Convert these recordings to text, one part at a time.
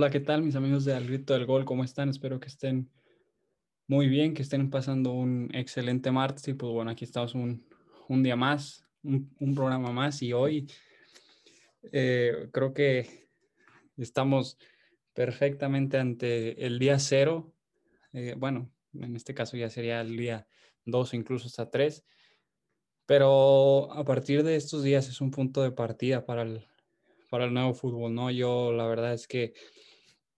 Hola, ¿qué tal mis amigos de Al Grito del Gol? ¿Cómo están? Espero que estén muy bien, que estén pasando un excelente martes y pues bueno, aquí estamos un, un día más, un, un, programa más y hoy eh, creo que estamos perfectamente ante el día cero, eh, bueno, en este caso ya sería el día dos incluso hasta tres, pero a partir de estos días es un punto de partida para el, para el nuevo fútbol, ¿no? Yo la verdad es que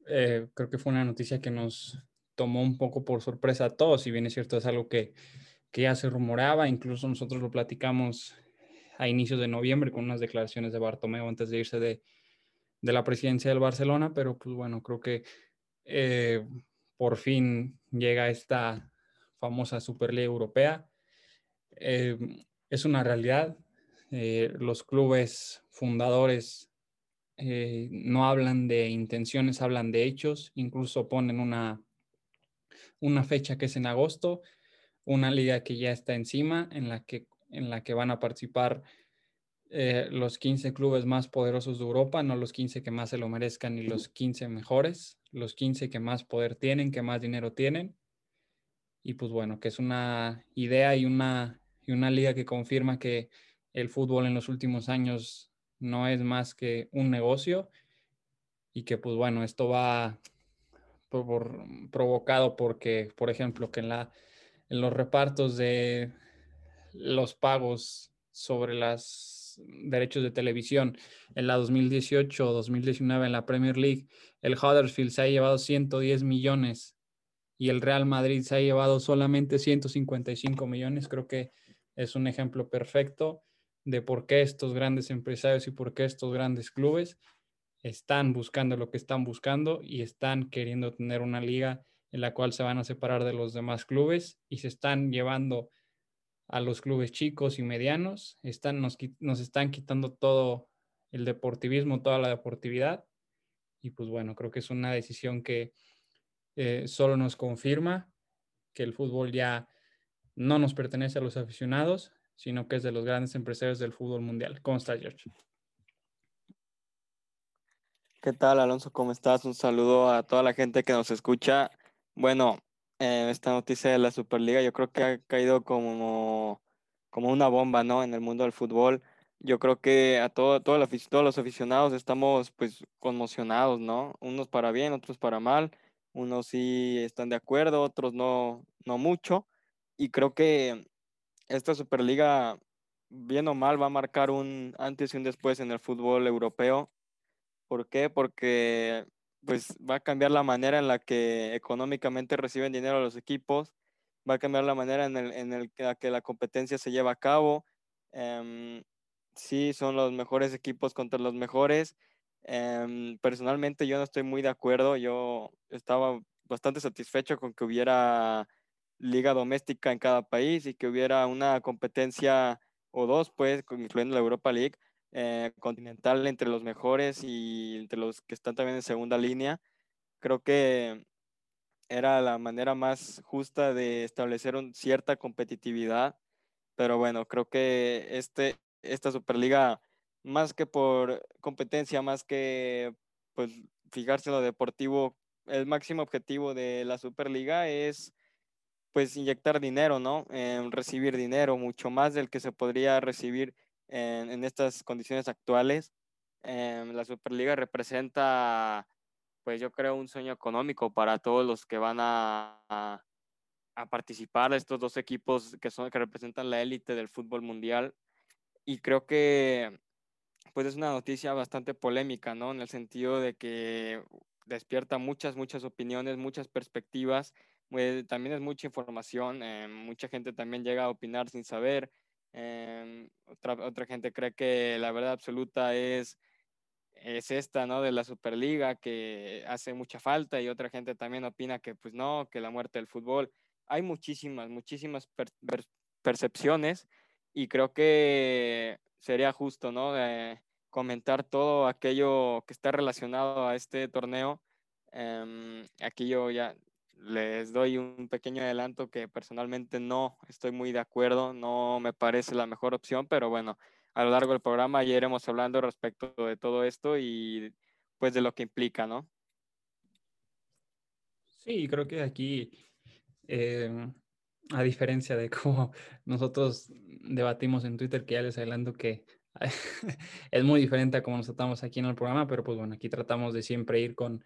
eh, creo que fue una noticia que nos tomó un poco por sorpresa a todos, si bien es cierto, es algo que, que ya se rumoraba, incluso nosotros lo platicamos a inicios de noviembre con unas declaraciones de Bartomeu antes de irse de, de la presidencia del Barcelona, pero pues bueno, creo que eh, por fin llega esta famosa Superliga Europea. Eh, es una realidad. Eh, los clubes fundadores eh, no hablan de intenciones, hablan de hechos, incluso ponen una, una fecha que es en agosto, una liga que ya está encima, en la que, en la que van a participar eh, los 15 clubes más poderosos de Europa, no los 15 que más se lo merezcan ni los 15 mejores, los 15 que más poder tienen, que más dinero tienen. Y pues bueno, que es una idea y una, y una liga que confirma que el fútbol en los últimos años no es más que un negocio y que pues bueno, esto va provocado porque, por ejemplo, que en, la, en los repartos de los pagos sobre los derechos de televisión en la 2018 o 2019 en la Premier League, el Huddersfield se ha llevado 110 millones y el Real Madrid se ha llevado solamente 155 millones. Creo que es un ejemplo perfecto de por qué estos grandes empresarios y por qué estos grandes clubes están buscando lo que están buscando y están queriendo tener una liga en la cual se van a separar de los demás clubes y se están llevando a los clubes chicos y medianos, están, nos, nos están quitando todo el deportivismo, toda la deportividad. Y pues bueno, creo que es una decisión que eh, solo nos confirma que el fútbol ya no nos pertenece a los aficionados, sino que es de los grandes empresarios del fútbol mundial. ¿Cómo estás, George? ¿Qué tal, Alonso? ¿Cómo estás? Un saludo a toda la gente que nos escucha. Bueno, eh, esta noticia de la Superliga yo creo que ha caído como, como una bomba, ¿no? En el mundo del fútbol. Yo creo que a todo, todo todos los aficionados estamos pues conmocionados, ¿no? Unos para bien, otros para mal. Unos sí están de acuerdo, otros no, no mucho. Y creo que esta Superliga, bien o mal, va a marcar un antes y un después en el fútbol europeo. ¿Por qué? Porque pues va a cambiar la manera en la que económicamente reciben dinero los equipos, va a cambiar la manera en, el, en el, la que la competencia se lleva a cabo. Um, sí, son los mejores equipos contra los mejores. Um, personalmente yo no estoy muy de acuerdo, yo estaba bastante satisfecho con que hubiera liga doméstica en cada país y que hubiera una competencia o dos, pues, incluyendo la Europa League, eh, continental entre los mejores y entre los que están también en segunda línea. Creo que era la manera más justa de establecer un, cierta competitividad, pero bueno, creo que este, esta Superliga, más que por competencia, más que pues fijarse en lo deportivo, el máximo objetivo de la Superliga es pues inyectar dinero, ¿no? recibir dinero, mucho más del que se podría recibir en, estas condiciones actuales. la Superliga representa, pues yo creo, un sueño económico para todos los que van a, a, a participar, estos dos equipos que, son, que representan la élite del fútbol mundial. Y creo que, pues es una noticia bastante polémica, ¿no? En el sentido de que despierta muchas, muchas opiniones, muchas perspectivas pues, también es mucha información, eh, mucha gente también llega a opinar sin saber, eh, otra, otra gente cree que la verdad absoluta es, es esta, ¿no? De la Superliga, que hace mucha falta y otra gente también opina que pues no, que la muerte del fútbol. Hay muchísimas, muchísimas per per percepciones y creo que sería justo, ¿no? Eh, comentar todo aquello que está relacionado a este torneo. Um, aquello ya les doy un pequeño adelanto que personalmente no estoy muy de acuerdo, no me parece la mejor opción, pero bueno, a lo largo del programa ya iremos hablando respecto de todo esto y pues de lo que implica, ¿no? Sí, creo que aquí, em, a diferencia de cómo nosotros debatimos en Twitter, que ya les adelanto que es muy diferente a cómo nos tratamos aquí en el programa, pero pues bueno, aquí tratamos de siempre ir con,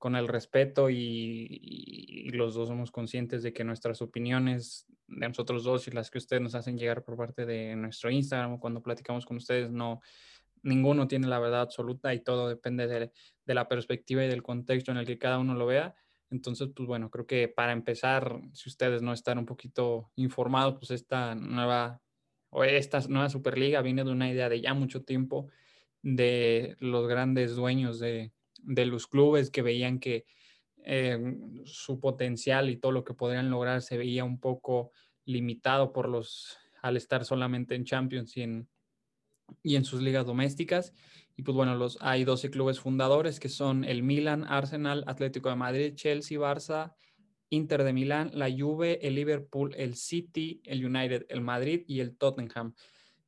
con el respeto y, los dos somos conscientes de que nuestras opiniones de nosotros dos y las que ustedes nos hacen llegar por parte de nuestro Instagram cuando platicamos con ustedes, no, ninguno tiene la verdad absoluta y todo depende de, de la perspectiva y del contexto en el que cada uno lo vea. Entonces, pues bueno, creo que para empezar, si ustedes no están un poquito informados, pues esta nueva o esta nueva Superliga viene de una idea de ya mucho tiempo de los grandes dueños de, de los clubes que veían que eh, su potencial y todo lo que podrían lograr se veía un poco limitado por los al estar solamente en Champions y en, y en sus ligas domésticas. Y pues bueno, los, hay 12 clubes fundadores que son el Milan, Arsenal, Atlético de Madrid, Chelsea, Barça, Inter de Milán, la Juve, el Liverpool, el City, el United, el Madrid y el Tottenham.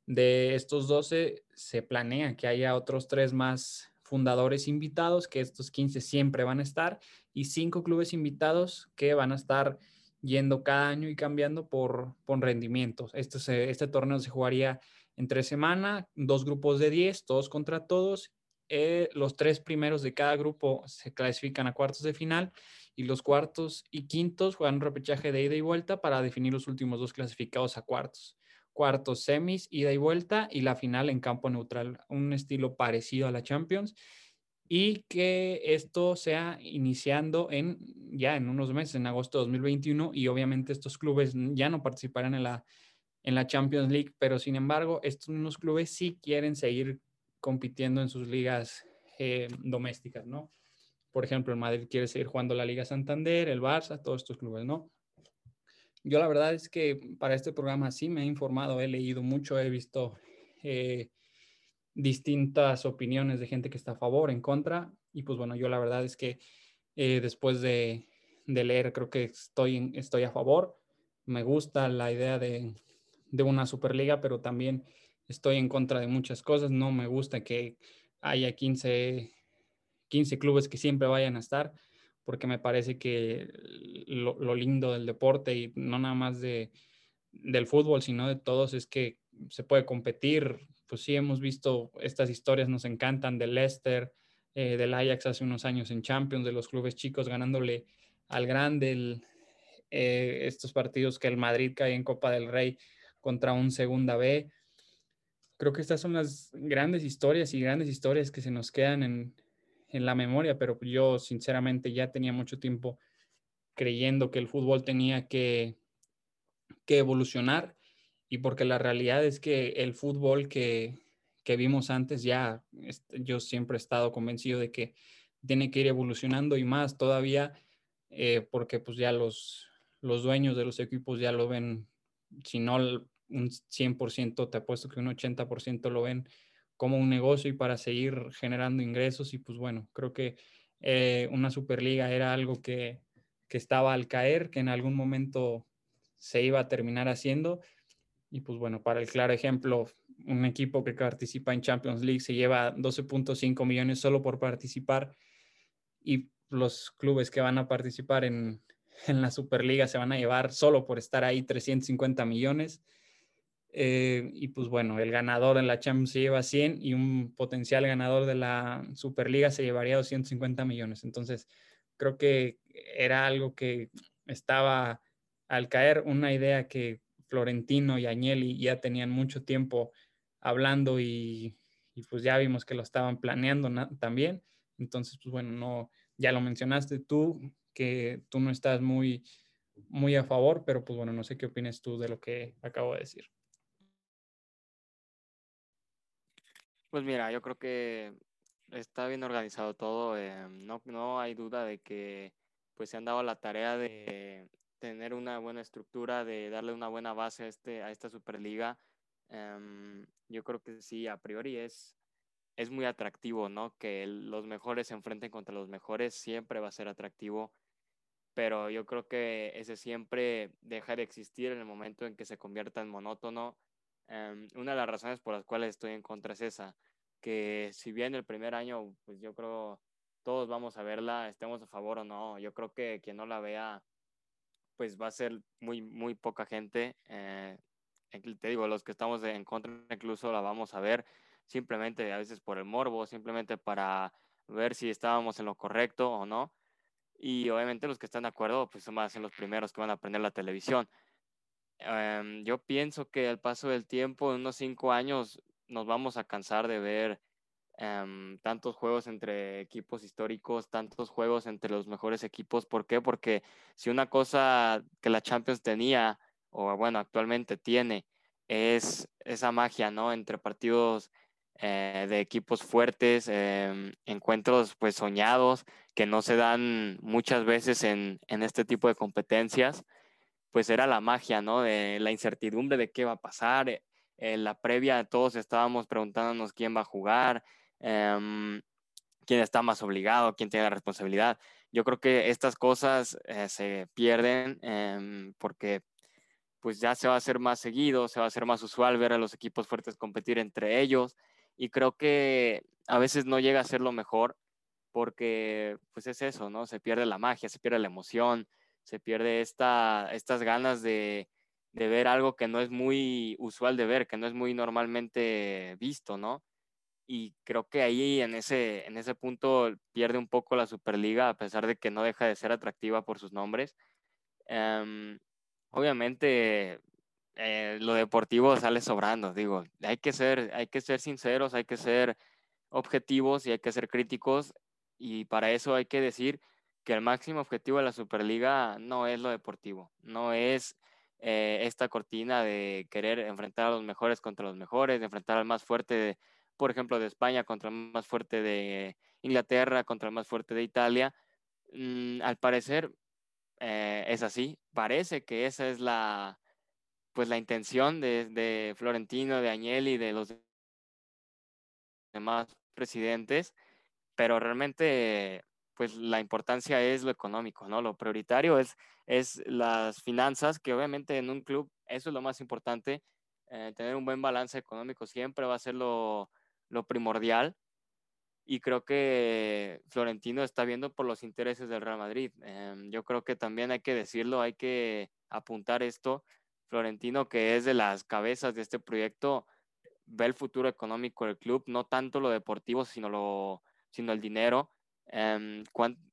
De estos 12 se planea que haya otros tres más fundadores invitados, que estos 15 siempre van a estar, y cinco clubes invitados que van a estar yendo cada año y cambiando por, por rendimientos. Este, este torneo se jugaría entre semana, dos grupos de 10, todos contra todos. Eh, los tres primeros de cada grupo se clasifican a cuartos de final y los cuartos y quintos juegan un repechaje de ida y vuelta para definir los últimos dos clasificados a cuartos. Cuartos, semis, ida y vuelta y la final en campo neutral, un estilo parecido a la Champions y que esto sea iniciando en ya en unos meses, en agosto de 2021 y obviamente estos clubes ya no participarán en la en la Champions League, pero sin embargo, estos mismos clubes sí quieren seguir compitiendo en sus ligas eh, domésticas, ¿no? Por ejemplo, el Madrid quiere seguir jugando la Liga Santander, el Barça, todos estos clubes, ¿no? Yo la verdad es que para este programa sí me he informado, he leído mucho, he visto eh, distintas opiniones de gente que está a favor, en contra, y pues bueno, yo la verdad es que eh, después de, de, leer creo que estoy, estoy a favor, me gusta la idea de, de una Superliga, pero también estoy en contra de muchas cosas. No me gusta que haya 15, 15 clubes que siempre vayan a estar, porque me parece que lo, lindo del deporte y no nada más de, del fútbol, sino de todos, es que se puede competir. Pues sí, hemos visto estas historias, nos encantan del Leicester, eh, del Ajax hace unos años en Champions, de los clubes chicos ganándole al grande, eh, estos partidos que el Madrid cae en Copa del Rey contra un segunda B. Creo que estas son las grandes historias y grandes historias que se nos quedan en, en la memoria, pero yo sinceramente ya tenía mucho tiempo creyendo que el fútbol tenía que, que evolucionar y porque la realidad es que el fútbol que, que vimos antes ya, este, yo siempre he estado convencido de que tiene que ir evolucionando y más todavía eh, porque pues ya los, los dueños de los equipos ya lo ven, si no un 100%, te apuesto que un 80% lo ven como un negocio y para seguir generando ingresos. Y pues bueno, creo que eh, una Superliga era algo que, que estaba al caer, que en algún momento se iba a terminar haciendo. Y pues bueno, para el claro ejemplo, un equipo que participa en Champions League se lleva 12.5 millones solo por participar y los clubes que van a participar en, en la Superliga se van a llevar solo por estar ahí 350 millones. Eh, y pues bueno, el ganador en la Champions se lleva 100 y un potencial ganador de la Superliga se llevaría 250 millones. Entonces, creo que era algo que estaba al caer, una idea que Florentino y Agnelli ya tenían mucho tiempo hablando y, pues ya vimos que lo estaban planeando también. Entonces, pues bueno, no, ya lo mencionaste tú, que tú no estás muy, muy a favor, pero pues bueno, no sé qué opinas tú de lo que acabo de decir. Pues mira, yo creo que está bien organizado todo. Eh, no, no hay duda de que pues se han dado la tarea de tener una buena estructura, de darle una buena base a, este, a esta Superliga. Em, yo creo que sí, a priori es, es muy atractivo, ¿no? Que los mejores se enfrenten contra los mejores, siempre va a ser atractivo, pero yo creo que ese siempre deja de existir en el momento en que se convierta en monótono Em, una de las razones por las cuales estoy en contra es esa, que si bien el primer año, pues yo creo todos vamos a verla, estemos a favor o no. Yo creo que quien no la vea, pues va a ser muy, muy poca gente. Eh, te digo, los que estamos en contra incluso la vamos a ver simplemente a veces por el morbo, simplemente para ver si estábamos en lo correcto o no. Y obviamente los que están de acuerdo, pues son más en los primeros que van a aprender la televisión. Em, yo pienso que al paso del tiempo, en unos cinco años, nos vamos a cansar de ver em, tantos juegos entre equipos históricos, tantos juegos entre los mejores equipos. ¿Por qué? Porque si una cosa que la Champions tenía, o bueno, actualmente tiene, es esa magia, ¿no? Entre partidos eh, de equipos fuertes, em, encuentros pues soñados que no se dan muchas veces en, en este tipo de competencias pues era la magia, ¿no? De la incertidumbre de qué va a pasar. En eh, la previa todos estábamos preguntándonos quién va a jugar, em, quién está más obligado, quién tiene la responsabilidad. Yo creo que estas cosas eh, se pierden em, porque pues ya se va a hacer más seguido, se va a hacer más usual ver a los equipos fuertes competir entre ellos y creo que a veces no llega a ser lo mejor porque pues es eso, ¿no? Se pierde la magia, se pierde la emoción, se pierde esta, estas ganas de, de, ver algo que no es muy usual de ver, que no es muy normalmente visto, ¿no? Y creo que ahí en ese, en ese punto pierde un poco la Superliga, a pesar de que no deja de ser atractiva por sus nombres. Em, obviamente, eh, lo deportivo sale sobrando, digo, hay que, ser, hay que ser sinceros, hay que ser objetivos y hay que ser críticos, y para eso hay que decir que el máximo objetivo de la Superliga no es lo deportivo, no es eh, esta cortina de querer enfrentar a los mejores contra los mejores, enfrentar al más fuerte, de, por ejemplo, de España contra el más fuerte de Inglaterra, contra el más fuerte de Italia. Mm, al parecer eh, es así, parece que esa es la, pues la intención de, de Florentino, de Agnelli, de los demás presidentes, pero realmente pues la importancia es lo económico, ¿no? Lo prioritario es, es las finanzas, que obviamente en un club eso es lo más importante, eh, tener un buen balance económico siempre va a ser lo, lo primordial. Y creo que Florentino está viendo por los intereses del Real Madrid. Em, yo creo que también hay que decirlo, hay que apuntar esto. Florentino, que es de las cabezas de este proyecto, ve el futuro económico del club, no tanto lo deportivo, sino, lo, sino el dinero Em,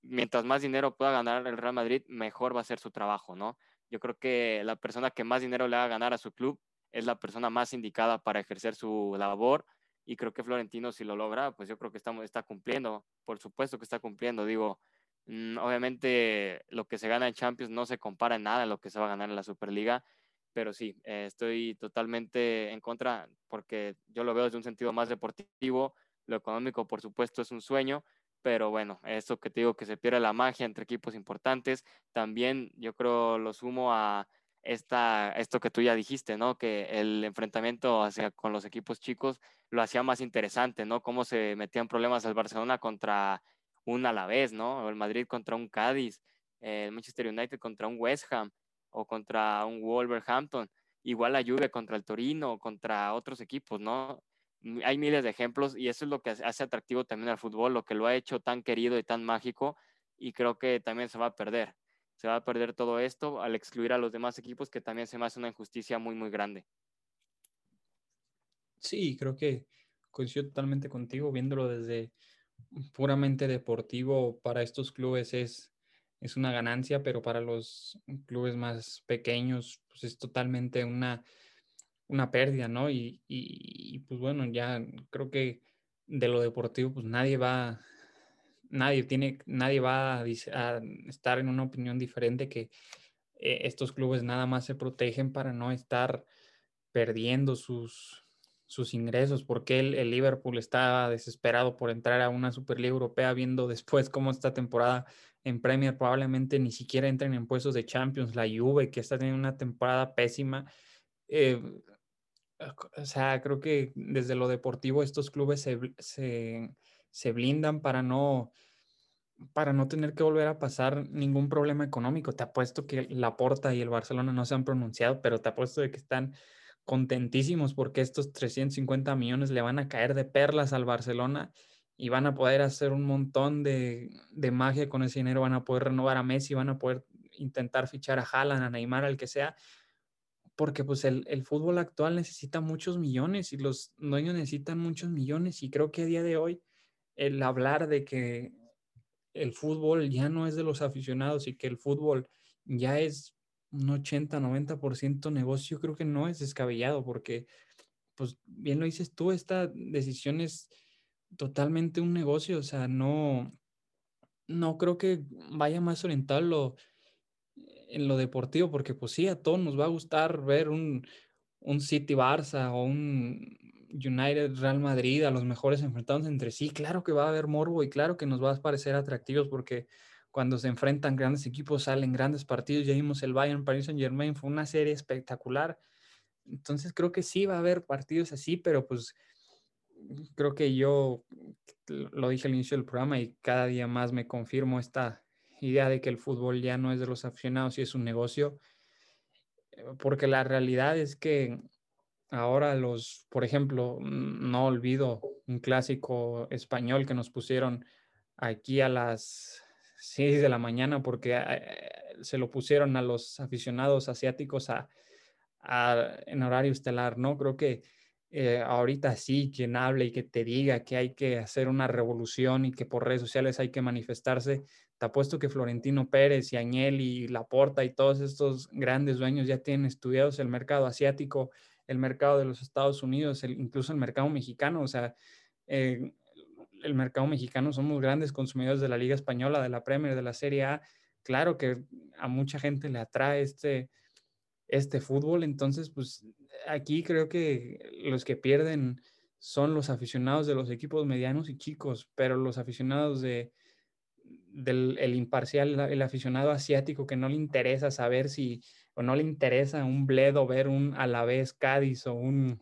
mientras más dinero pueda ganar el Real Madrid, mejor va a ser su trabajo, ¿no? Yo creo que la persona que más dinero le va a ganar a su club es la persona más indicada para ejercer su labor y creo que Florentino si lo logra, pues yo creo que estamos, está cumpliendo, por supuesto que está cumpliendo, digo, mm, obviamente lo que se gana en Champions no se compara en nada a lo que se va a ganar en la Superliga, pero sí, eh, estoy totalmente en contra porque yo lo veo desde un sentido más deportivo, lo económico por supuesto es un sueño, pero bueno, eso que te digo que se pierde la magia entre equipos importantes, también yo creo lo sumo a esta, esto que tú ya dijiste, ¿no? Que el enfrentamiento hacia, con los equipos chicos lo hacía más interesante, ¿no? Cómo se metían problemas el Barcelona contra un Alavés, ¿no? O el Madrid contra un Cádiz, el Manchester United contra un West Ham o contra un Wolverhampton, igual la Juve contra el Torino, contra otros equipos, ¿no? Hay miles de ejemplos y eso es lo que hace atractivo también al fútbol, lo que lo ha hecho tan querido y tan mágico y creo que también se va a perder. Se va a perder todo esto al excluir a los demás equipos que también se me hace una injusticia muy, muy grande. Sí, creo que coincido totalmente contigo, viéndolo desde puramente deportivo, para estos clubes es, es una ganancia, pero para los clubes más pequeños pues es totalmente una una pérdida, ¿no? Y, y, pues bueno, ya creo que de lo deportivo, pues nadie va, nadie tiene, nadie va a, estar en una opinión diferente que eh, estos clubes nada más se protegen para no estar perdiendo sus, sus ingresos, porque el, el, Liverpool está desesperado por entrar a una Superliga Europea, viendo después cómo esta temporada en Premier probablemente ni siquiera entren en puestos de Champions, la Juve que está teniendo una temporada pésima. Eh, o sea, creo que desde lo deportivo estos clubes se, blindan para no, para no tener que volver a pasar ningún problema económico. Te apuesto que la Porta y el Barcelona no se han pronunciado, pero te apuesto de que están contentísimos porque estos 350 millones le van a caer de perlas al Barcelona y van a poder hacer un montón de, de, magia con ese dinero, van a poder renovar a Messi, van a poder intentar fichar a Haaland, a Neymar, al que sea, porque pues el, el, fútbol actual necesita muchos millones y los dueños necesitan muchos millones y creo que a día de hoy el hablar de que el fútbol ya no es de los aficionados y que el fútbol ya es un 80, 90% negocio, creo que no es descabellado porque, pues bien lo dices tú, esta decisión es totalmente un negocio, o sea, no, no creo que vaya más orientado en lo deportivo, porque pues sí, a todos nos va a gustar ver un, un City Barça o un United Real Madrid, a los mejores enfrentados entre sí, claro que va a haber morbo y claro que nos va a parecer atractivos porque cuando se enfrentan grandes equipos salen grandes partidos. Ya vimos el Bayern Paris Saint Germain, fue una serie espectacular. Entonces creo que sí va a haber partidos así, pero pues creo que yo lo dije al inicio del programa y cada día más me confirmo esta idea de que el fútbol ya no es de los aficionados y es un negocio, eh, porque la realidad es que ahora los, por ejemplo, no olvido un clásico español que nos pusieron aquí a las 6 de la mañana porque eh, se lo pusieron a los aficionados asiáticos a, en horario estelar, ¿no? Creo que eh, ahorita sí, quien hable y que te diga que hay que hacer una revolución y que por redes sociales hay que manifestarse, te apuesto que Florentino Pérez y Añel y Laporta y todos estos grandes dueños ya tienen estudiados el mercado asiático, el mercado de los Estados Unidos, incluso el mercado mexicano, o sea, eh, el mercado mexicano, somos grandes consumidores de la Liga Española, de la Premier, de la Serie A. Claro que a mucha gente le atrae este, este fútbol, entonces, pues aquí creo que los que pierden son los aficionados de los equipos medianos y chicos, pero los aficionados de, del el imparcial, el aficionado asiático que no le interesa saber si, o no le interesa un Bledo ver un Alavés Cádiz o un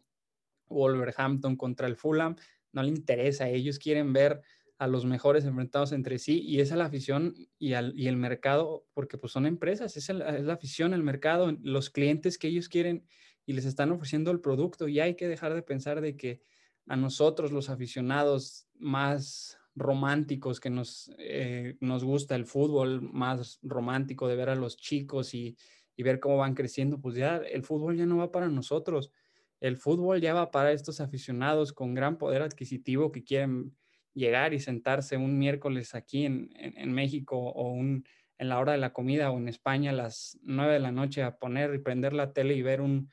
Wolverhampton contra el Fulham, no le interesa, ellos quieren ver a los mejores enfrentados entre sí y esa es la afición y, al, y el mercado, porque pues son empresas, es, es, la afición, el mercado, los clientes que ellos quieren y les están ofreciendo el producto. Y hay que dejar de pensar de que a nosotros los aficionados más románticos que nos, eh, nos gusta el fútbol, más romántico de ver a los chicos y, y ver cómo van creciendo, pues ya el fútbol ya no va para nosotros. El fútbol ya va para estos aficionados con gran poder adquisitivo que quieren llegar y sentarse un miércoles aquí en, México o un, en la hora de la comida o en España a las nueve de la noche a poner y prender la tele y ver un,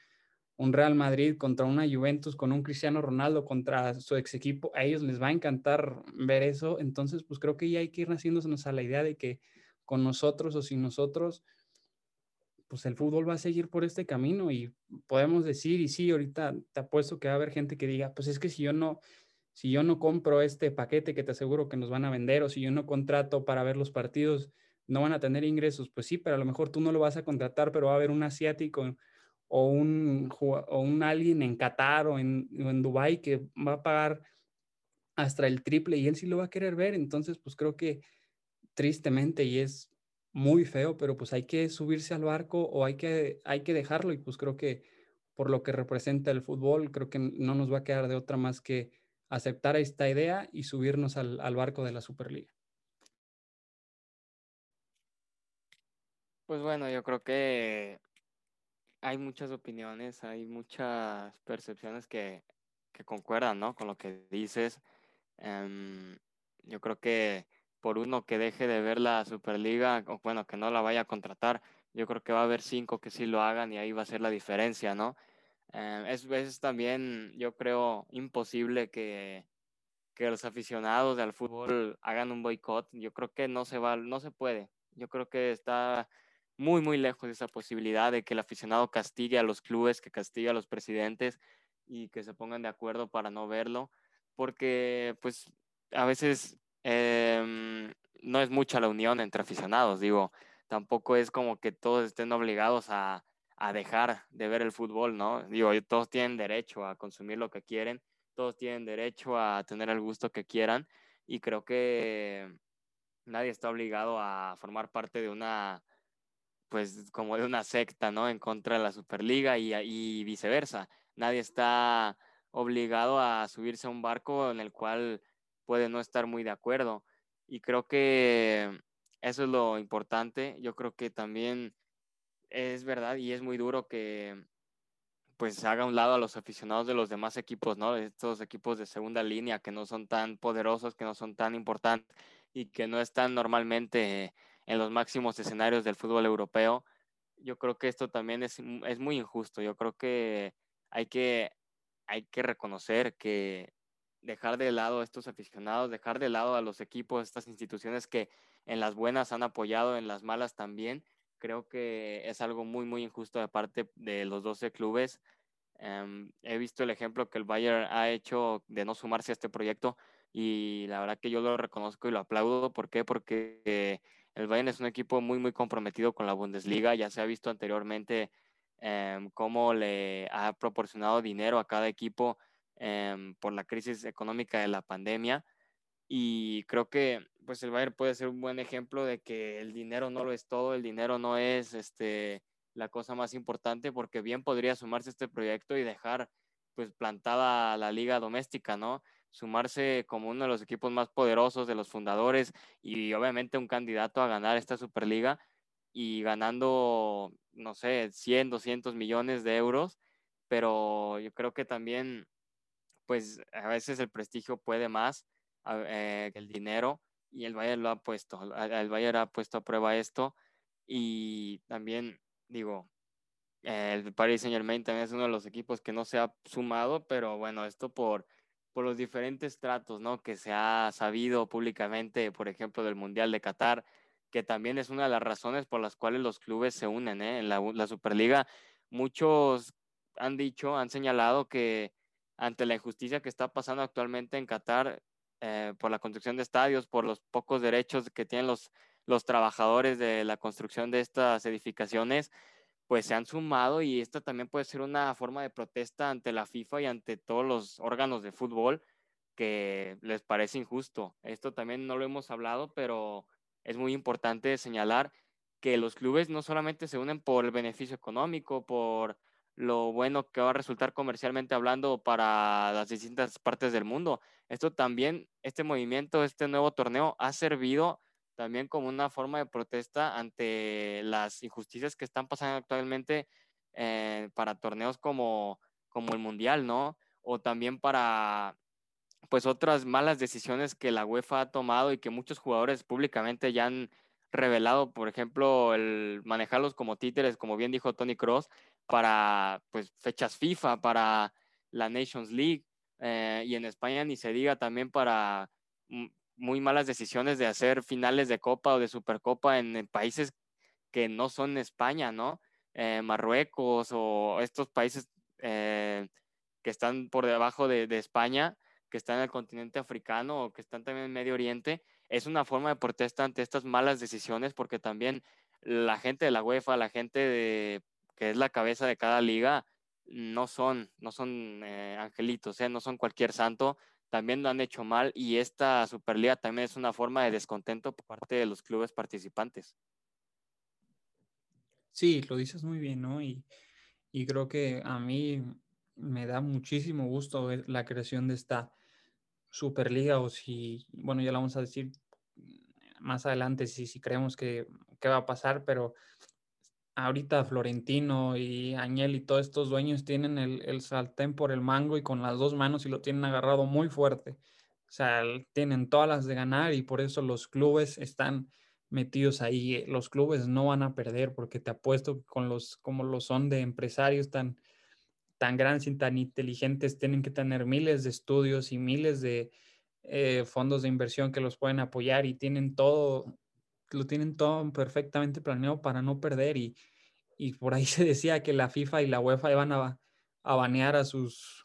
Real Madrid contra una Juventus con un Cristiano Ronaldo contra su ex equipo, a ellos les va a encantar ver eso. Entonces, pues creo que ya hay que ir haciéndonos a la idea de que con nosotros o sin nosotros, pues el fútbol va a seguir por este camino y podemos decir, y sí, ahorita te apuesto que va a haber gente que diga, pues es que si yo no, si yo no compro este paquete que te aseguro que nos van a vender o si yo no contrato para ver los partidos, no van a tener ingresos. Pues sí, pero a lo mejor tú no lo vas a contratar, pero va a haber un asiático o un, o un alguien en Qatar o en, en Dubái que va a pagar hasta el triple y él sí lo va a querer ver. Entonces, pues creo que tristemente, y es muy feo, pero pues hay que subirse al barco o hay que, hay que dejarlo y pues creo que por lo que representa el fútbol, creo que no nos va a quedar de otra más que aceptar esta idea y subirnos al, al barco de la Superliga. Pues bueno, yo creo que hay muchas opiniones, hay muchas percepciones que, que concuerdan, ¿no? Con lo que dices. Um, yo creo que por uno que deje de ver la Superliga, o bueno, que no la vaya a contratar, yo creo que va a haber cinco que sí lo hagan y ahí va a ser la diferencia, ¿no? Eh, es, es, también, yo creo, imposible que, que los aficionados al fútbol hagan un boicot. Yo creo que no se va, no se puede. Yo creo que está muy, muy lejos de esa posibilidad de que el aficionado castigue a los clubes, que castigue a los presidentes y que se pongan de acuerdo para no verlo, porque pues a veces Em, no es mucha la unión entre aficionados, digo, tampoco es como que todos estén obligados a, a dejar de ver el fútbol, ¿no? Digo, todos tienen derecho a consumir lo que quieren, todos tienen derecho a tener el gusto que quieran y creo que nadie está obligado a formar parte de una, pues como de una secta, ¿no? En contra de la Superliga y, viceversa. Nadie está obligado a subirse a un barco en el cual puede no estar muy de acuerdo. Y creo que eso es lo importante. Yo creo que también es verdad y es muy duro que pues haga un lado a los aficionados de los demás equipos, ¿no? Estos equipos de segunda línea que no son tan poderosos, que no son tan importantes y que no están normalmente en los máximos escenarios del fútbol europeo. Yo creo que esto también es, es muy injusto. Yo creo que hay que, hay que reconocer que dejar de lado a estos aficionados, dejar de lado a los equipos, estas instituciones que en las buenas han apoyado, en las malas también, creo que es algo muy, muy injusto de parte de los 12 clubes. Em, he visto el ejemplo que el Bayern ha hecho de no sumarse a este proyecto y la verdad que yo lo reconozco y lo aplaudo. ¿Por qué? Porque el Bayern es un equipo muy, muy comprometido con la Bundesliga. Ya se ha visto anteriormente em, cómo le ha proporcionado dinero a cada equipo em, por la crisis económica de la pandemia. Y creo que pues el Bayern puede ser un buen ejemplo de que el dinero no lo es todo, el dinero no es este, la cosa más importante, porque bien podría sumarse a este proyecto y dejar pues plantada la liga doméstica, ¿no? Sumarse como uno de los equipos más poderosos de los fundadores y obviamente un candidato a ganar esta Superliga y ganando, no sé, 100, 200 millones de euros, pero yo creo que también, pues a veces el prestigio puede más eh, el dinero y el Bayern lo ha puesto, el Bayern ha puesto a prueba esto y también digo, el Paris Saint Germain también es uno de los equipos que no se ha sumado, pero bueno, esto por, por los diferentes tratos, ¿no? Que se ha sabido públicamente, por ejemplo, del Mundial de Qatar, que también es una de las razones por las cuales los clubes se unen, ¿eh? En la, Superliga, muchos han dicho, han señalado que ante la injusticia que está pasando actualmente en Qatar, eh, por la construcción de estadios, por los pocos derechos que tienen los, los trabajadores de la construcción de estas edificaciones, pues se han sumado y esto también puede ser una forma de protesta ante la FIFA y ante todos los órganos de fútbol que les parece injusto. Esto también no lo hemos hablado, pero es muy importante señalar que los clubes no solamente se unen por el beneficio económico, por lo bueno que va a resultar comercialmente hablando para las distintas partes del mundo. Esto también, este movimiento, este nuevo torneo ha servido también como una forma de protesta ante las injusticias que están pasando actualmente eh, para torneos como, como el Mundial, ¿no? O también para pues otras malas decisiones que la UEFA ha tomado y que muchos jugadores públicamente ya han revelado, por ejemplo, el manejarlos como títeres, como bien dijo Tony Cross, para pues fechas FIFA, para la Nations League eh, y en España ni se diga también para muy malas decisiones de hacer finales de Copa o de Supercopa en, países que no son España, ¿no? Eh, Marruecos o estos países eh, que están por debajo de, España, que están en el continente africano o que están también en Medio Oriente, es una forma de protesta ante estas malas decisiones porque también la gente de la UEFA, la gente que es la cabeza de cada liga, no son, no son eh, angelitos, no son cualquier santo, también lo han hecho mal y esta Superliga también es una forma de descontento por parte de los clubes participantes. Sí, lo dices muy bien, ¿no? Y, y creo que a mí me da muchísimo gusto la creación de esta Superliga o si, bueno, ya lo vamos a decir más adelante si, si creemos que, que va a pasar, pero ahorita Florentino y Añel y todos estos dueños tienen el, el saltén por el mango y con las dos manos y lo tienen agarrado muy fuerte. O sea, tienen todas las de ganar y por eso los clubes están metidos ahí. Los clubes no van a perder porque te apuesto que con los como lo son de empresarios tan tan grandes y tan inteligentes, tienen que tener miles de estudios y miles de eh, fondos de inversión que los pueden apoyar y tienen todo, lo tienen todo perfectamente planeado para no perder y, y por ahí se decía que la FIFA y la UEFA iban a, a banear a sus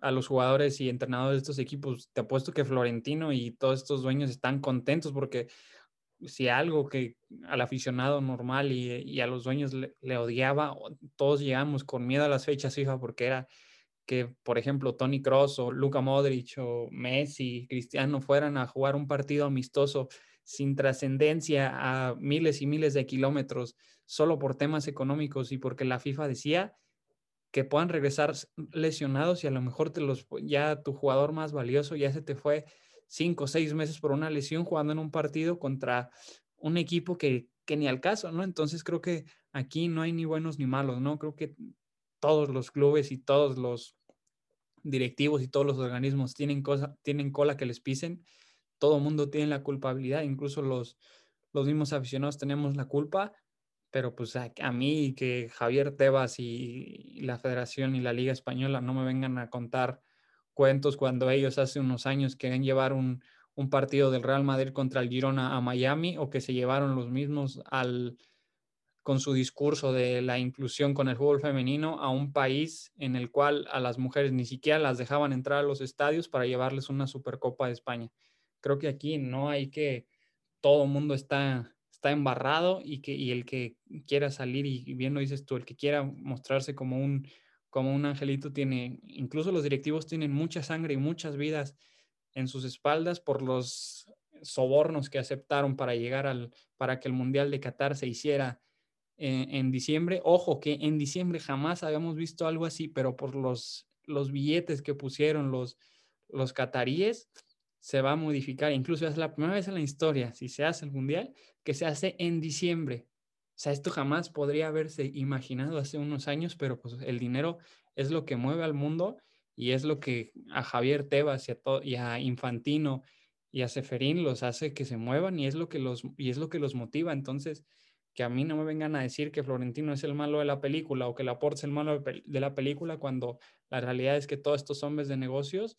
a los jugadores y entrenadores de estos equipos. Te apuesto que Florentino y todos estos dueños están contentos porque si algo que al aficionado normal y, a los dueños le, odiaba, todos llegamos con miedo a las fechas FIFA porque era que, por ejemplo, Tony Cross o Luka Modric o Messi, Cristiano fueran a jugar un partido amistoso sin trascendencia a miles y miles de kilómetros solo por temas económicos y porque la FIFA decía que puedan regresar lesionados y a lo mejor te los, ya tu jugador más valioso ya se te fue cinco o seis meses por una lesión jugando en un partido contra un equipo que, que ni al caso, ¿no? Entonces creo que aquí no hay ni buenos ni malos, ¿no? Creo que todos los clubes y todos los directivos y todos los organismos tienen, cosa, tienen cola que les pisen. Todo mundo tiene la culpabilidad, incluso los, los mismos aficionados tenemos la culpa, pero pues a, mí que Javier Tebas y, la Federación y la Liga Española no me vengan a contar cuentos cuando ellos hace unos años querían llevar un, un partido del Real Madrid contra el Girona a Miami o que se llevaron los mismos al, con su discurso de la inclusión con el fútbol femenino a un país en el cual a las mujeres ni siquiera las dejaban entrar a los estadios para llevarles una Supercopa de España. Creo que aquí no hay que, todo el mundo está, está embarrado y, que, y el que quiera salir y, bien lo dices tú, el que quiera mostrarse como un, como un angelito tiene, incluso los directivos tienen mucha sangre y muchas vidas en sus espaldas por los sobornos que aceptaron para llegar al, para que el Mundial de Qatar se hiciera en, diciembre. Ojo que en diciembre jamás habíamos visto algo así, pero por los, los billetes que pusieron los, los cataríes, se va a modificar. Incluso es la primera vez en la historia, si se hace el Mundial, que se hace en diciembre. O sea, esto jamás podría haberse imaginado hace unos años, pero pues el dinero es lo que mueve al mundo y es lo que a Javier Tebas y a, y a Infantino y a Seferín los hace que se muevan y es lo que los, y es lo que los motiva. Entonces, que a mí no me vengan a decir que Florentino es el malo de la película o que Laporte es el malo de la película cuando la realidad es que todos estos hombres de negocios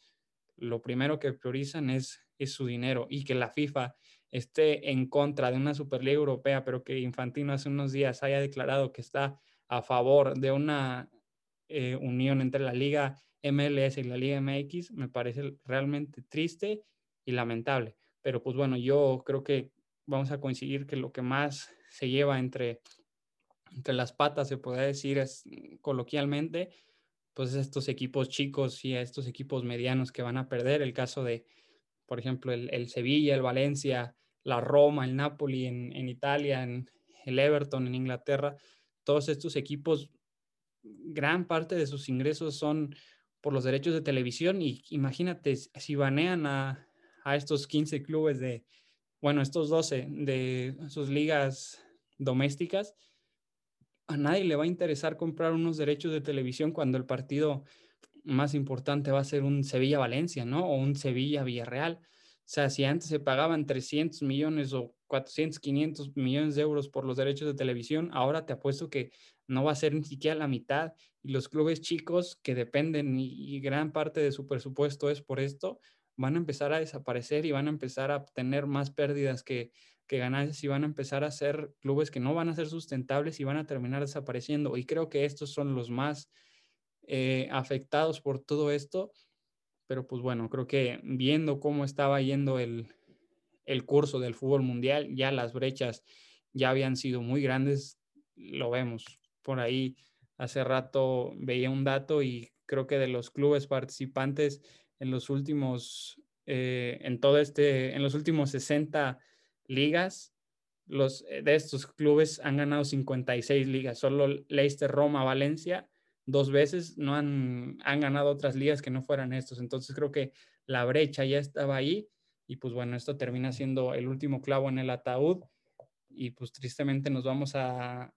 lo primero que priorizan es, es su dinero y que la FIFA esté en contra de una Superliga Europea, pero que Infantino hace unos días haya declarado que está a favor de una eh, unión entre la Liga MLS y la Liga MX me parece realmente triste y lamentable. Pero pues bueno, yo creo que vamos a coincidir que lo que más se lleva entre, entre las patas, se puede decir es, coloquialmente, pues estos equipos chicos y a estos equipos medianos que van a perder. El caso de, por ejemplo, el, el Sevilla, el Valencia, la Roma, el Napoli en, en Italia, el Everton en Inglaterra, todos estos equipos, gran parte de sus ingresos son por los derechos de televisión y imagínate si banean a, a estos 15 clubes de, bueno, estos 12 de sus ligas domésticas, a nadie le va a interesar comprar unos derechos de televisión cuando el partido más importante va a ser un Sevilla-Valencia, ¿no? O un Sevilla-Villarreal. O sea, si antes se pagaban 300 millones o 400, 500 millones de euros por los derechos de televisión, ahora te apuesto que no va a ser ni siquiera la mitad. Y los clubes chicos que dependen y, gran parte de su presupuesto es por esto, van a empezar a desaparecer y van a empezar a tener más pérdidas que, que ganancias y van a empezar a ser clubes que no van a ser sustentables y van a terminar desapareciendo. Y creo que estos son los más eh, afectados por todo esto. Pero pues bueno, creo que viendo cómo estaba yendo el, el curso del fútbol mundial, ya las brechas ya habían sido muy grandes, lo vemos. Por ahí hace rato veía un dato y creo que de los clubes participantes en los últimos, eh, en todo este, en los últimos 60 ligas, los eh, de estos clubes han ganado 56 ligas. Solo Leicester, Roma, Valencia, dos veces no han, han ganado otras ligas que no fueran estos. Entonces creo que la brecha ya estaba ahí y pues bueno, esto termina siendo el último clavo en el ataúd y pues tristemente nos vamos a,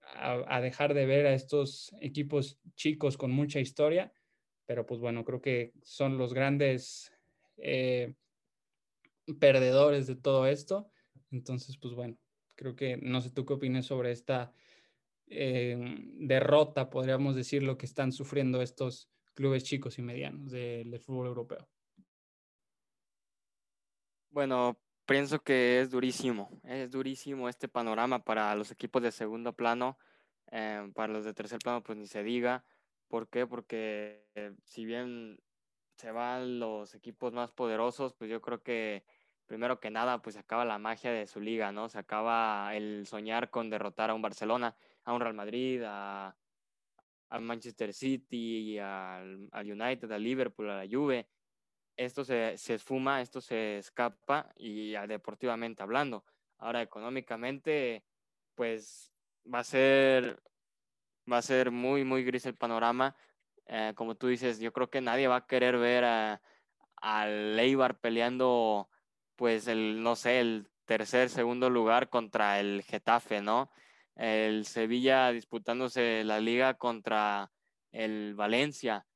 a, dejar de ver a estos equipos chicos con mucha historia pero pues bueno, creo que son los grandes eh, perdedores de todo esto. Entonces, pues bueno, creo que no sé tú qué opinas sobre esta eh, derrota, podríamos decir, lo que están sufriendo estos clubes chicos y medianos del fútbol europeo. Bueno, pienso que es durísimo, es durísimo este panorama para los equipos de segundo plano, eh, para los de tercer plano, pues ni se diga. ¿Por qué? Porque eh, si bien se van los equipos más poderosos, pues yo creo que primero que nada, pues acaba la magia de su liga, ¿no? Se acaba el soñar con derrotar a un Barcelona, a un Real Madrid, a, Manchester City, al, United, al Liverpool, a la Juve. Esto se, se esfuma, esto se escapa y deportivamente hablando. Ahora, económicamente, pues va a ser va a ser muy, muy gris el panorama. Eh, como tú dices, yo creo que nadie va a querer ver a, al Eibar peleando, pues, el, no sé, el tercer, segundo lugar contra el Getafe, ¿no? El Sevilla disputándose la liga contra el Valencia.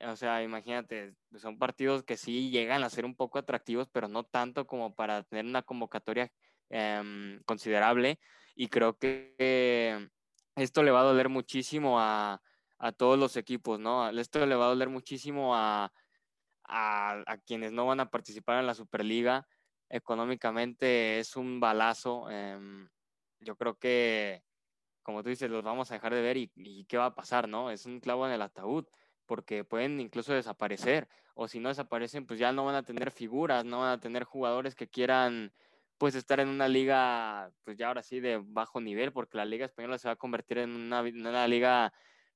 O sea, imagínate, son partidos que sí llegan a ser un poco atractivos, pero no tanto como para tener una convocatoria em, considerable. Y creo que esto le va a doler muchísimo a, a todos los equipos, ¿no? Esto le va a doler muchísimo a, a, quienes no van a participar en la Superliga. Económicamente es un balazo. Eh, yo creo que, como tú dices, los vamos a dejar de ver y, y, qué va a pasar, ¿no? Es un clavo en el ataúd, porque pueden incluso desaparecer, o si no desaparecen, pues ya no van a tener figuras, no van a tener jugadores que quieran pues estar en una liga, pues ya ahora sí de bajo nivel, porque la liga española se va a convertir en una, en una liga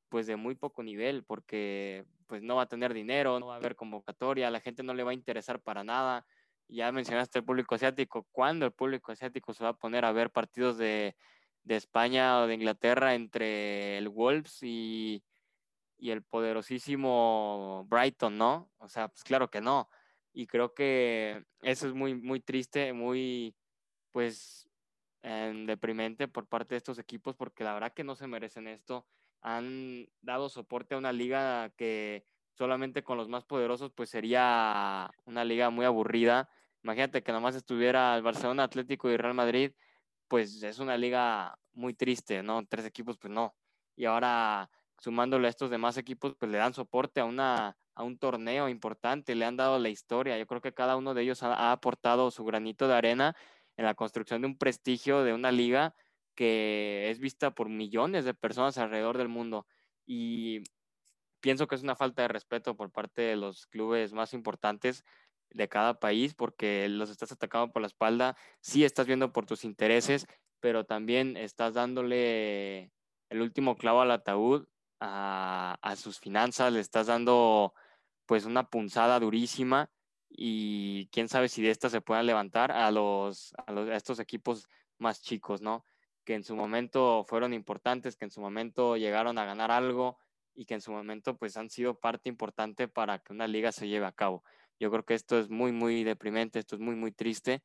pues de muy poco nivel, porque pues no va a tener dinero, no va a haber convocatoria, a la gente no le va a interesar para nada. Ya mencionaste el público asiático, ¿cuándo el público asiático se va a poner a ver partidos de, de España o de Inglaterra entre el Wolves y, y el poderosísimo Brighton, ¿no? O sea, pues claro que no. Y creo que eso es muy, muy triste, muy, pues, eh, deprimente por parte de estos equipos, porque la verdad que no se merecen esto han dado soporte a una liga que solamente con los más poderosos pues sería una liga muy aburrida. Imagínate que nomás estuviera el Barcelona Atlético y Real Madrid, pues es una liga muy triste, ¿no? Tres equipos pues no. Y ahora sumándole a estos demás equipos pues le dan soporte a una a un torneo importante, le han dado la historia. Yo creo que cada uno de ellos ha, ha aportado su granito de arena en la construcción de un prestigio de una liga que es vista por millones de personas alrededor del mundo. Y pienso que es una falta de respeto por parte de los clubes más importantes de cada país porque los estás atacando por la espalda, sí estás viendo por tus intereses, pero también estás dándole el último clavo al ataúd a, a sus finanzas, le estás dando pues una punzada durísima y quién sabe si de esta se puedan levantar a los, a los a estos equipos más chicos, ¿no? Que en su momento fueron importantes, que en su momento llegaron a ganar algo y que en su momento pues han sido parte importante para que una liga se lleve a cabo. Yo creo que esto es muy, muy deprimente, esto es muy, muy triste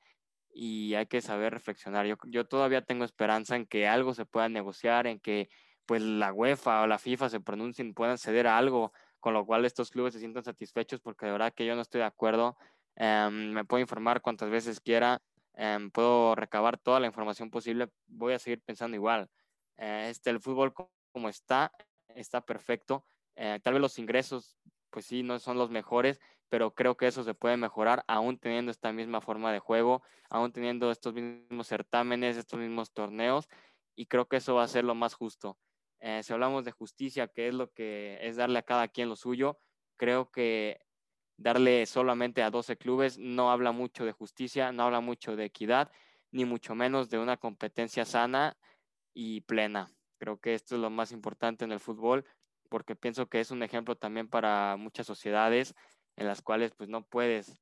y hay que saber reflexionar. Yo, todavía tengo esperanza en que algo se pueda negociar, en que pues la UEFA o la FIFA se pronuncien, puedan ceder a algo, con lo cual estos clubes se sientan satisfechos, porque de verdad que yo no estoy de acuerdo. Um, me puedo informar cuantas veces quiera, Em, puedo recabar toda la información posible, voy a seguir pensando igual. Eh, este, el fútbol como está, está perfecto. Eh, tal vez los ingresos, pues sí, no son los mejores, pero creo que eso se puede mejorar aún teniendo esta misma forma de juego, aún teniendo estos mismos certámenes, estos mismos torneos, y creo que eso va a ser lo más justo. Eh, si hablamos de justicia, que es lo que es darle a cada quien lo suyo, creo que darle solamente a 12 clubes no habla mucho de justicia, no habla mucho de equidad, ni mucho menos de una competencia sana y plena. Creo que esto es lo más importante en el fútbol porque pienso que es un ejemplo también para muchas sociedades en las cuales pues no puedes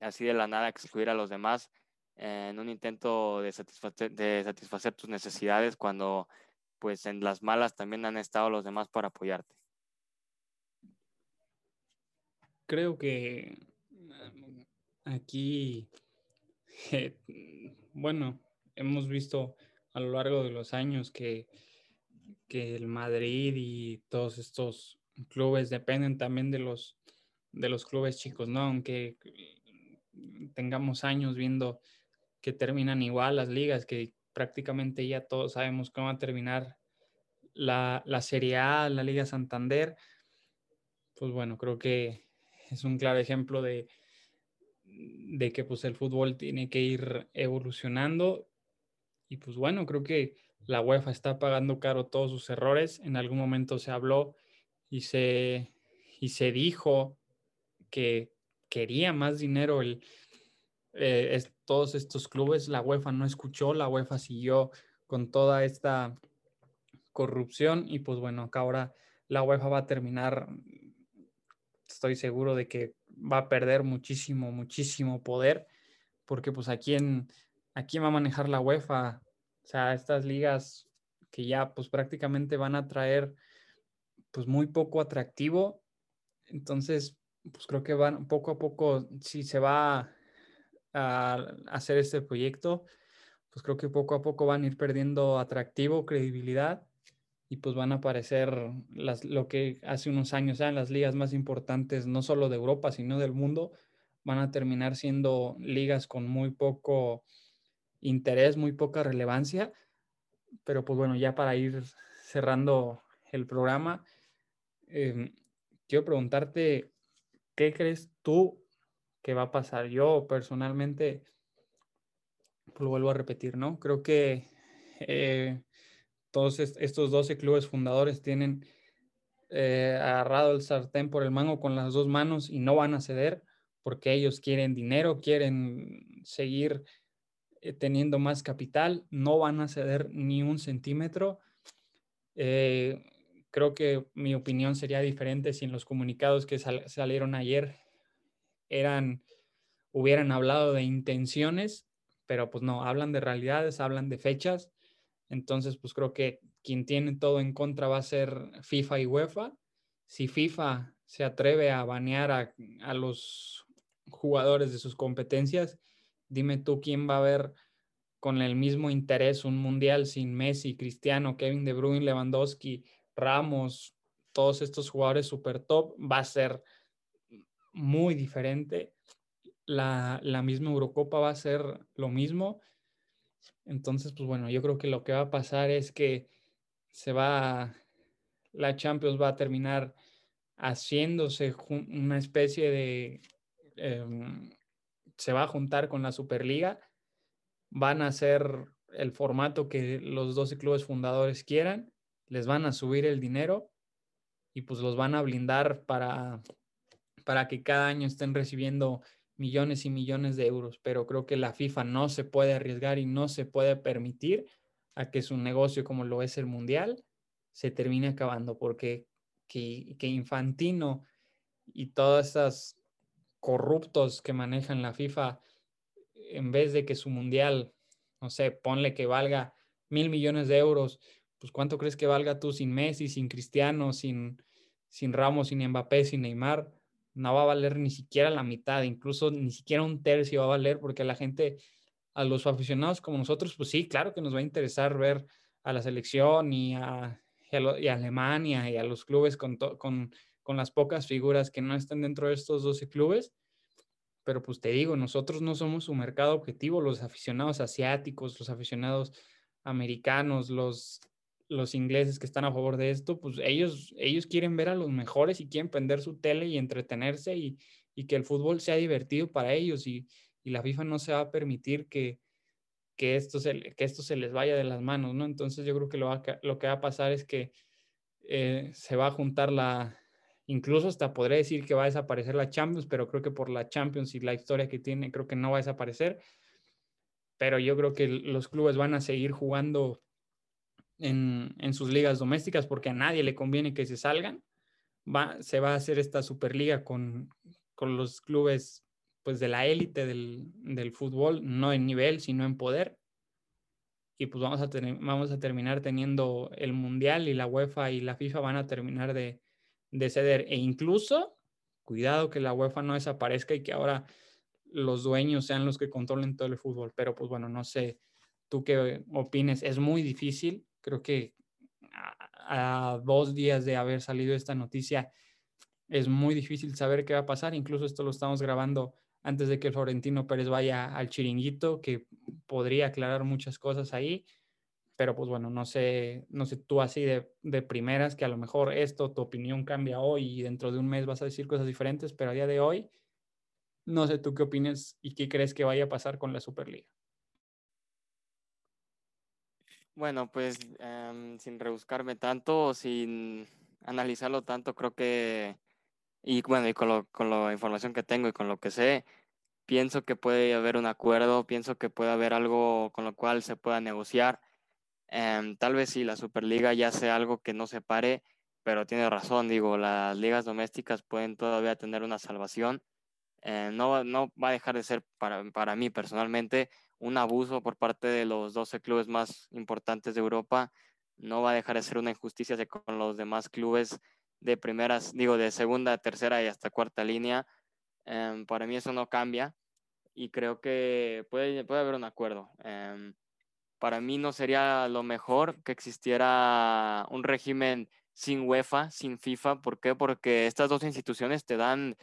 así de la nada excluir a los demás en un intento de satisfacer, de satisfacer tus necesidades cuando pues en las malas también han estado los demás para apoyarte creo que mm, aquí, bueno, hemos visto a lo largo de los años que, que el Madrid y todos estos clubes dependen también de los, de los clubes chicos, ¿no? Aunque tengamos años viendo que terminan igual las ligas, que prácticamente ya todos sabemos cómo va a terminar la, la Serie A, la Liga Santander, pues bueno, creo que es un claro ejemplo de, de que pues el fútbol tiene que ir evolucionando y pues bueno, creo que la UEFA está pagando caro todos sus errores. En algún momento se habló y se, y se dijo que quería más dinero el, eh, todos estos clubes. La UEFA no escuchó, la UEFA siguió con toda esta corrupción y pues bueno, acá ahora la UEFA va a terminar estoy seguro de que va a perder muchísimo, muchísimo poder, porque pues a quién, a quién va a manejar la UEFA, o sea, estas ligas que ya pues prácticamente van a traer pues muy poco atractivo, entonces pues creo que van poco a poco, si se va a hacer este proyecto, pues creo que poco a poco van a ir perdiendo atractivo, credibilidad y pues van a aparecer las, lo que hace unos años eran las ligas más importantes, no solo de Europa, sino del mundo, van a terminar siendo ligas con muy poco interés, muy poca relevancia. Pero pues bueno, ya para ir cerrando el programa, em, quiero preguntarte, ¿qué crees tú que va a pasar? Yo personalmente, pues lo vuelvo a repetir, ¿no? Creo que eh, todos estos 12 clubes fundadores tienen eh, agarrado el sartén por el mango con las dos manos y no van a ceder porque ellos quieren dinero, quieren seguir eh, teniendo más capital, no van a ceder ni un centímetro. Eh, creo que mi opinión sería diferente si en los comunicados que salieron ayer eran, hubieran hablado de intenciones, pero pues no, hablan de realidades, hablan de fechas. Entonces, pues creo que quien tiene todo en contra va a ser FIFA y UEFA. Si FIFA se atreve a banear a, a los jugadores de sus competencias, dime tú quién va a ver con el mismo interés un mundial sin Messi, Cristiano, Kevin De Bruyne, Lewandowski, Ramos, todos estos jugadores super top, va a ser muy diferente. La, la misma Eurocopa va a ser lo mismo. Entonces, pues bueno, yo creo que lo que va a pasar es que se va, la Champions va a terminar haciéndose una especie de Em, se va a juntar con la Superliga, van a hacer el formato que los 12 clubes fundadores quieran, les van a subir el dinero y pues los van a blindar para, para que cada año estén recibiendo millones y millones de euros, pero creo que la FIFA no se puede arriesgar y no se puede permitir a que su negocio como lo es el Mundial se termine acabando, porque que, Infantino y todas esas corruptos que manejan la FIFA, en vez de que su mundial, no sé, ponle que valga mil millones de euros, pues cuánto crees que valga tú sin Messi, sin Cristiano, sin, sin Ramos, sin Mbappé, sin Neymar? No va a valer ni siquiera la mitad, incluso ni siquiera un tercio va a valer porque la gente, a los aficionados como nosotros, pues sí, claro que nos va a interesar ver a la selección y a, y Alemania y a los clubes con, con con las pocas figuras que no están dentro de estos 12 clubes. Pero pues te digo, nosotros no somos un mercado objetivo, los aficionados asiáticos, los aficionados americanos, los, los ingleses que están a favor de esto, pues ellos, ellos quieren ver a los mejores y quieren prender su tele y entretenerse y, y que el fútbol sea divertido para ellos y, y, la FIFA no se va a permitir que, que, esto se, que esto se les vaya de las manos, ¿no? Entonces yo creo que lo, lo que va a pasar es que eh, se va a juntar la, Incluso hasta podría decir que va a desaparecer la Champions, pero creo que por la Champions y la historia que tiene, creo que no va a desaparecer. Pero yo creo que los clubes van a seguir jugando en, sus ligas domésticas porque a nadie le conviene que se salgan. Va, se va a hacer esta Superliga con, con los clubes pues de la élite del, del, fútbol, no en nivel, sino en poder. Y pues vamos a, vamos a terminar teniendo el Mundial y la UEFA y la FIFA van a terminar de, de ceder e incluso, cuidado que la UEFA no desaparezca y que ahora los dueños sean los que controlen todo el fútbol. Pero pues bueno, no sé, tú qué opines, es muy difícil, creo que a, dos días de haber salido esta noticia es muy difícil saber qué va a pasar, incluso esto lo estamos grabando antes de que Florentino Pérez vaya al chiringuito, que podría aclarar muchas cosas ahí pero pues bueno, no sé, no sé tú así de, de, primeras que a lo mejor esto, tu opinión cambia hoy y dentro de un mes vas a decir cosas diferentes, pero a día de hoy, no sé tú qué opinas y qué crees que vaya a pasar con la Superliga. Bueno, pues em, sin rebuscarme tanto, sin analizarlo tanto, creo que, y bueno, y con, lo, con la información que tengo y con lo que sé, pienso que puede haber un acuerdo, pienso que puede haber algo con lo cual se pueda negociar Em, tal vez sí, la Superliga ya sea algo que no se pare, pero tiene razón, digo, las ligas domésticas pueden todavía tener una salvación. Eh, no, no va a dejar de ser para, para mí personalmente un abuso por parte de los 12 clubes más importantes de Europa. No va a dejar de ser una injusticia con los demás clubes de primeras, digo, de segunda, tercera y hasta cuarta línea. Em, para mí eso no cambia y creo que puede, puede haber un acuerdo. Em, para mí no sería lo mejor que existiera un régimen sin UEFA, sin FIFA. ¿Por qué? Porque estas dos instituciones te dan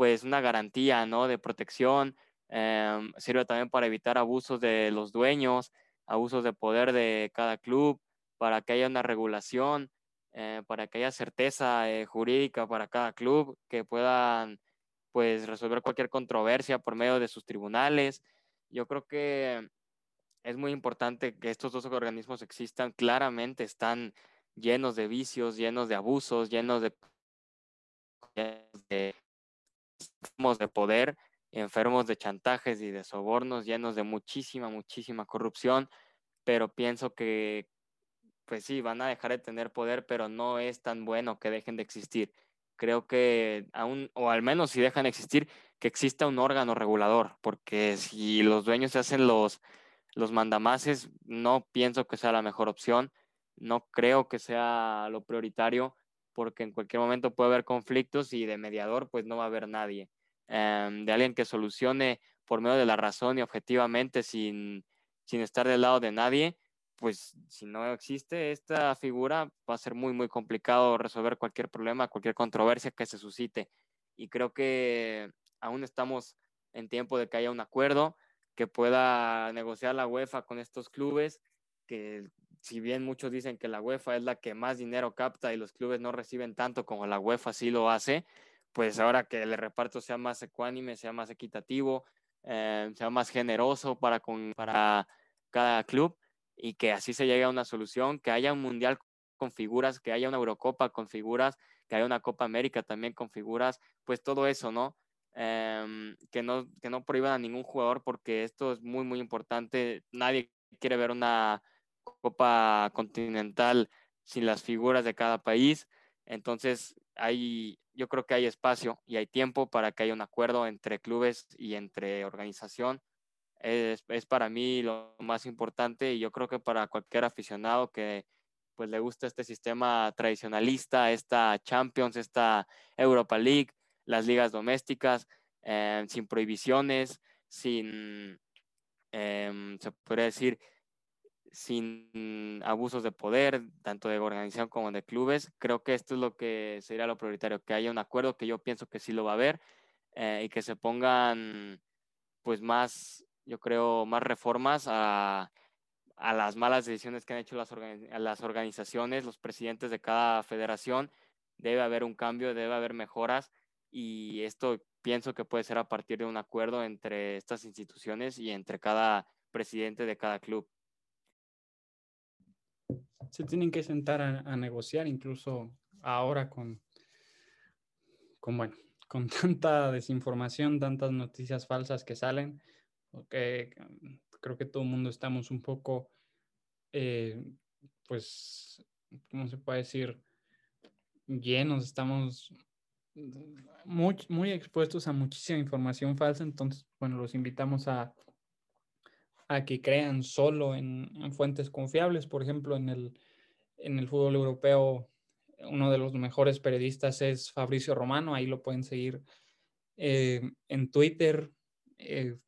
pues una garantía, ¿no? De protección. Em, sirve también para evitar abusos de los dueños, abusos de poder de cada club, para que haya una regulación, eh, para que haya certeza eh, jurídica para cada club, que puedan pues resolver cualquier controversia por medio de sus tribunales. Yo creo que es muy importante que estos dos organismos existan. Claramente están llenos de vicios, llenos de abusos, llenos de, de, de poder, enfermos de chantajes y de sobornos, llenos de muchísima, muchísima corrupción. Pero pienso que, pues sí, van a dejar de tener poder, pero no es tan bueno que dejen de existir creo que aún, o al menos si dejan de existir, que exista un órgano regulador, porque si los dueños se hacen los, los mandamases, no pienso que sea la mejor opción, no creo que sea lo prioritario, porque en cualquier momento puede haber conflictos y de mediador pues no va a haber nadie. Em, de alguien que solucione por medio de la razón y objetivamente sin, sin estar del lado de nadie, pues si no existe esta figura, va a ser muy, muy complicado resolver cualquier problema, cualquier controversia que se suscite. Y creo que aún estamos en tiempo de que haya un acuerdo, que pueda negociar la UEFA con estos clubes, que si bien muchos dicen que la UEFA es la que más dinero capta y los clubes no reciben tanto como la UEFA sí lo hace, pues ahora que el reparto sea más ecuánime, sea más equitativo, eh, sea más generoso para, con, para cada club, y que así se llegue a una solución, que haya un mundial con figuras, que haya una Eurocopa con figuras, que haya una Copa América también con figuras, pues todo eso, ¿no? Em, que no, que no prohíban a ningún jugador porque esto es muy, muy importante. Nadie quiere ver una Copa Continental sin las figuras de cada país. Entonces, hay, yo creo que hay espacio y hay tiempo para que haya un acuerdo entre clubes y entre organización es, es, para mí lo más importante y yo creo que para cualquier aficionado que pues le gusta este sistema tradicionalista, esta Champions, esta Europa League, las ligas domésticas, eh, sin prohibiciones, sin, eh, se podría decir, sin abusos de poder, tanto de organización como de clubes. Creo que esto es lo que sería lo prioritario, que haya un acuerdo, que yo pienso que sí lo va a haber, eh, y que se pongan pues más yo creo, más reformas a, a las malas decisiones que han hecho las, las organizaciones, los presidentes de cada federación. Debe haber un cambio, debe haber mejoras y esto pienso que puede ser a partir de un acuerdo entre estas instituciones y entre cada presidente de cada club. Se tienen que sentar a, negociar, incluso ahora con, con, bueno, con tanta desinformación, tantas noticias falsas que salen Okay. Creo que todo el mundo estamos un poco, eh, pues, ¿cómo se puede decir? Llenos, estamos muy, muy expuestos a muchísima información falsa, entonces, bueno, los invitamos a, a que crean solo en, en, fuentes confiables. Por ejemplo, en el, en el fútbol europeo, uno de los mejores periodistas es Fabricio Romano, ahí lo pueden seguir eh, en Twitter. Eh,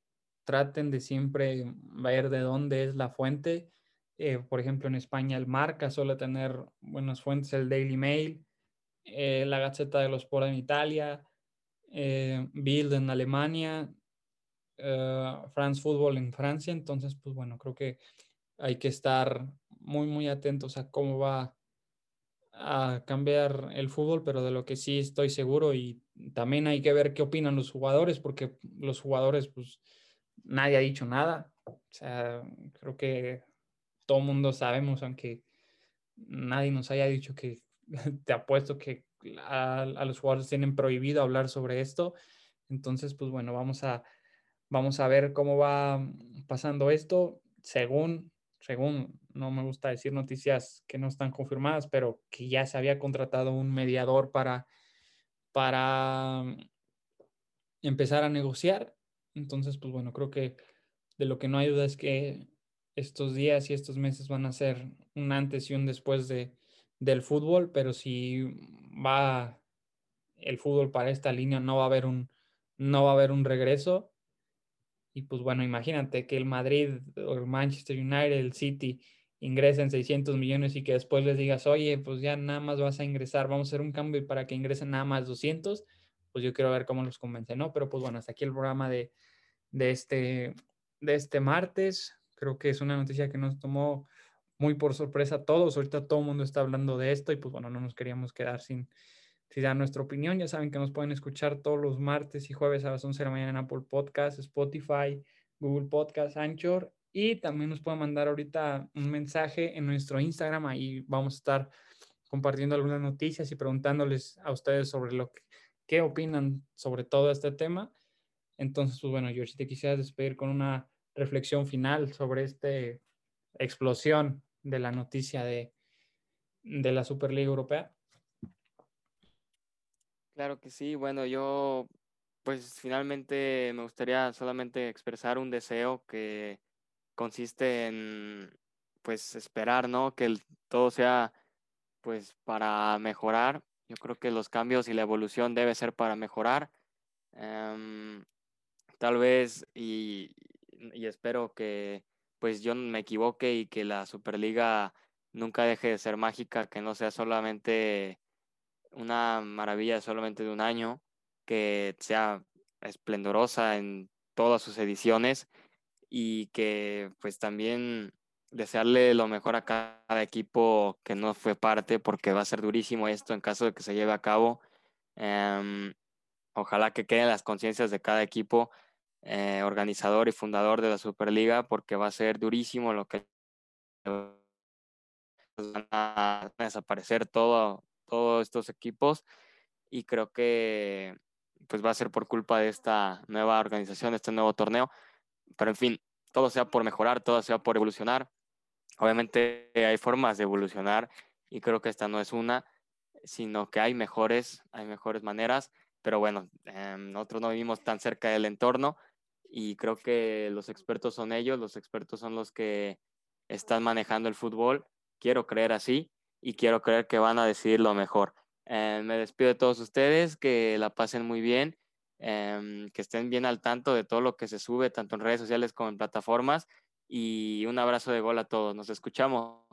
traten de siempre ver de dónde es la fuente. Eh, por ejemplo, en España el Marca suele tener buenas fuentes, el Daily Mail, la Gaceta de los Sport en Italia, Bild en Alemania, France Football en Francia. Entonces, pues bueno, creo que hay que estar muy, muy atentos a cómo va a cambiar el fútbol, pero de lo que sí estoy seguro y también hay que ver qué opinan los jugadores, porque los jugadores, pues, nadie ha dicho nada. O sea, creo que todo mundo sabemos, aunque nadie nos haya dicho que te apuesto que a, los jugadores tienen prohibido hablar sobre esto. Entonces, pues bueno, vamos a, vamos a ver cómo va pasando esto. Según, según, no me gusta decir noticias que no están confirmadas, pero que ya se había contratado un mediador para, para empezar a negociar entonces, pues bueno, creo que de lo que no hay duda es que estos días y estos meses van a ser un antes y un después de, del fútbol, pero si va el fútbol para esta línea, no va a haber un, no va a haber un regreso. Y pues bueno, imagínate que el Madrid o el Manchester United, el City ingresen 600 millones y que después les digas, oye, pues ya nada más vas a ingresar, vamos a hacer un cambio para que ingresen nada más 200, pues yo quiero ver cómo los convence, ¿no? Pero pues bueno, hasta aquí el programa de, de, este, de este martes. Creo que es una noticia que nos tomó muy por sorpresa a todos. Ahorita todo el mundo está hablando de esto y pues bueno, no nos queríamos quedar sin, sin dar nuestra opinión. Ya saben que nos pueden escuchar todos los martes y jueves a las 11 de la mañana en Apple Podcast, Spotify, Google Podcast, Anchor y también nos pueden mandar ahorita un mensaje en nuestro Instagram. Ahí vamos a estar compartiendo algunas noticias y preguntándoles a ustedes sobre lo que qué opinan sobre todo este tema. Entonces, pues bueno, George, te quisiera despedir con una reflexión final sobre esta explosión de la noticia de, de la Superliga Europea. Claro que sí, bueno, yo pues finalmente me gustaría solamente expresar un deseo que consiste en pues esperar, ¿no? Que todo sea pues para mejorar. Yo creo que los cambios y la evolución debe ser para mejorar. Em, tal vez y, y, espero que pues yo me equivoque y que la Superliga nunca deje de ser mágica, que no sea solamente una maravilla solamente de un año, que sea esplendorosa en todas sus ediciones y que pues también desearle lo mejor a cada equipo que no fue parte porque va a ser durísimo esto en caso de que se lleve a cabo. Em, ojalá que queden las conciencias de cada equipo eh, organizador y fundador de la Superliga porque va a ser durísimo lo que van a desaparecer todo, todos estos equipos y creo que pues va a ser por culpa de esta nueva organización, de este nuevo torneo. Pero en fin, todo sea por mejorar, todo sea por evolucionar. Obviamente hay formas de evolucionar y creo que esta no es una, sino que hay mejores, hay mejores maneras. Pero bueno, em, nosotros no vivimos tan cerca del entorno y creo que los expertos son ellos, los expertos son los que están manejando el fútbol. Quiero creer así y quiero creer que van a decidir lo mejor. Eh, me despido de todos ustedes, que la pasen muy bien Em, que estén bien al tanto de todo lo que se sube, tanto en redes sociales como en plataformas. Y un abrazo de gol a todos. Nos escuchamos.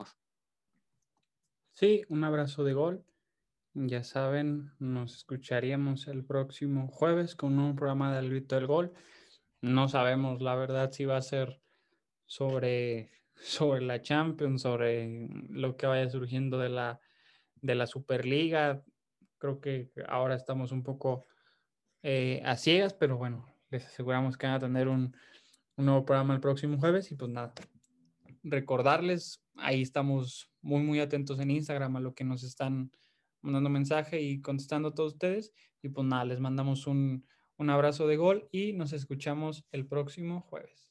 Sí, un abrazo de gol. Ya saben, nos escucharíamos el próximo jueves con un programa del grito del gol. No sabemos la verdad si va a ser sobre, sobre la Champions, sobre lo que vaya surgiendo de la, de la Superliga. Creo que ahora estamos un poco eh, a ciegas, pero bueno, les aseguramos que van a tener un, un nuevo programa el próximo jueves y pues nada, recordarles, ahí estamos muy, muy atentos en Instagram a lo que nos están mandando mensaje y contestando a todos ustedes. Y pues nada, les mandamos un, un abrazo de gol y nos escuchamos el próximo jueves.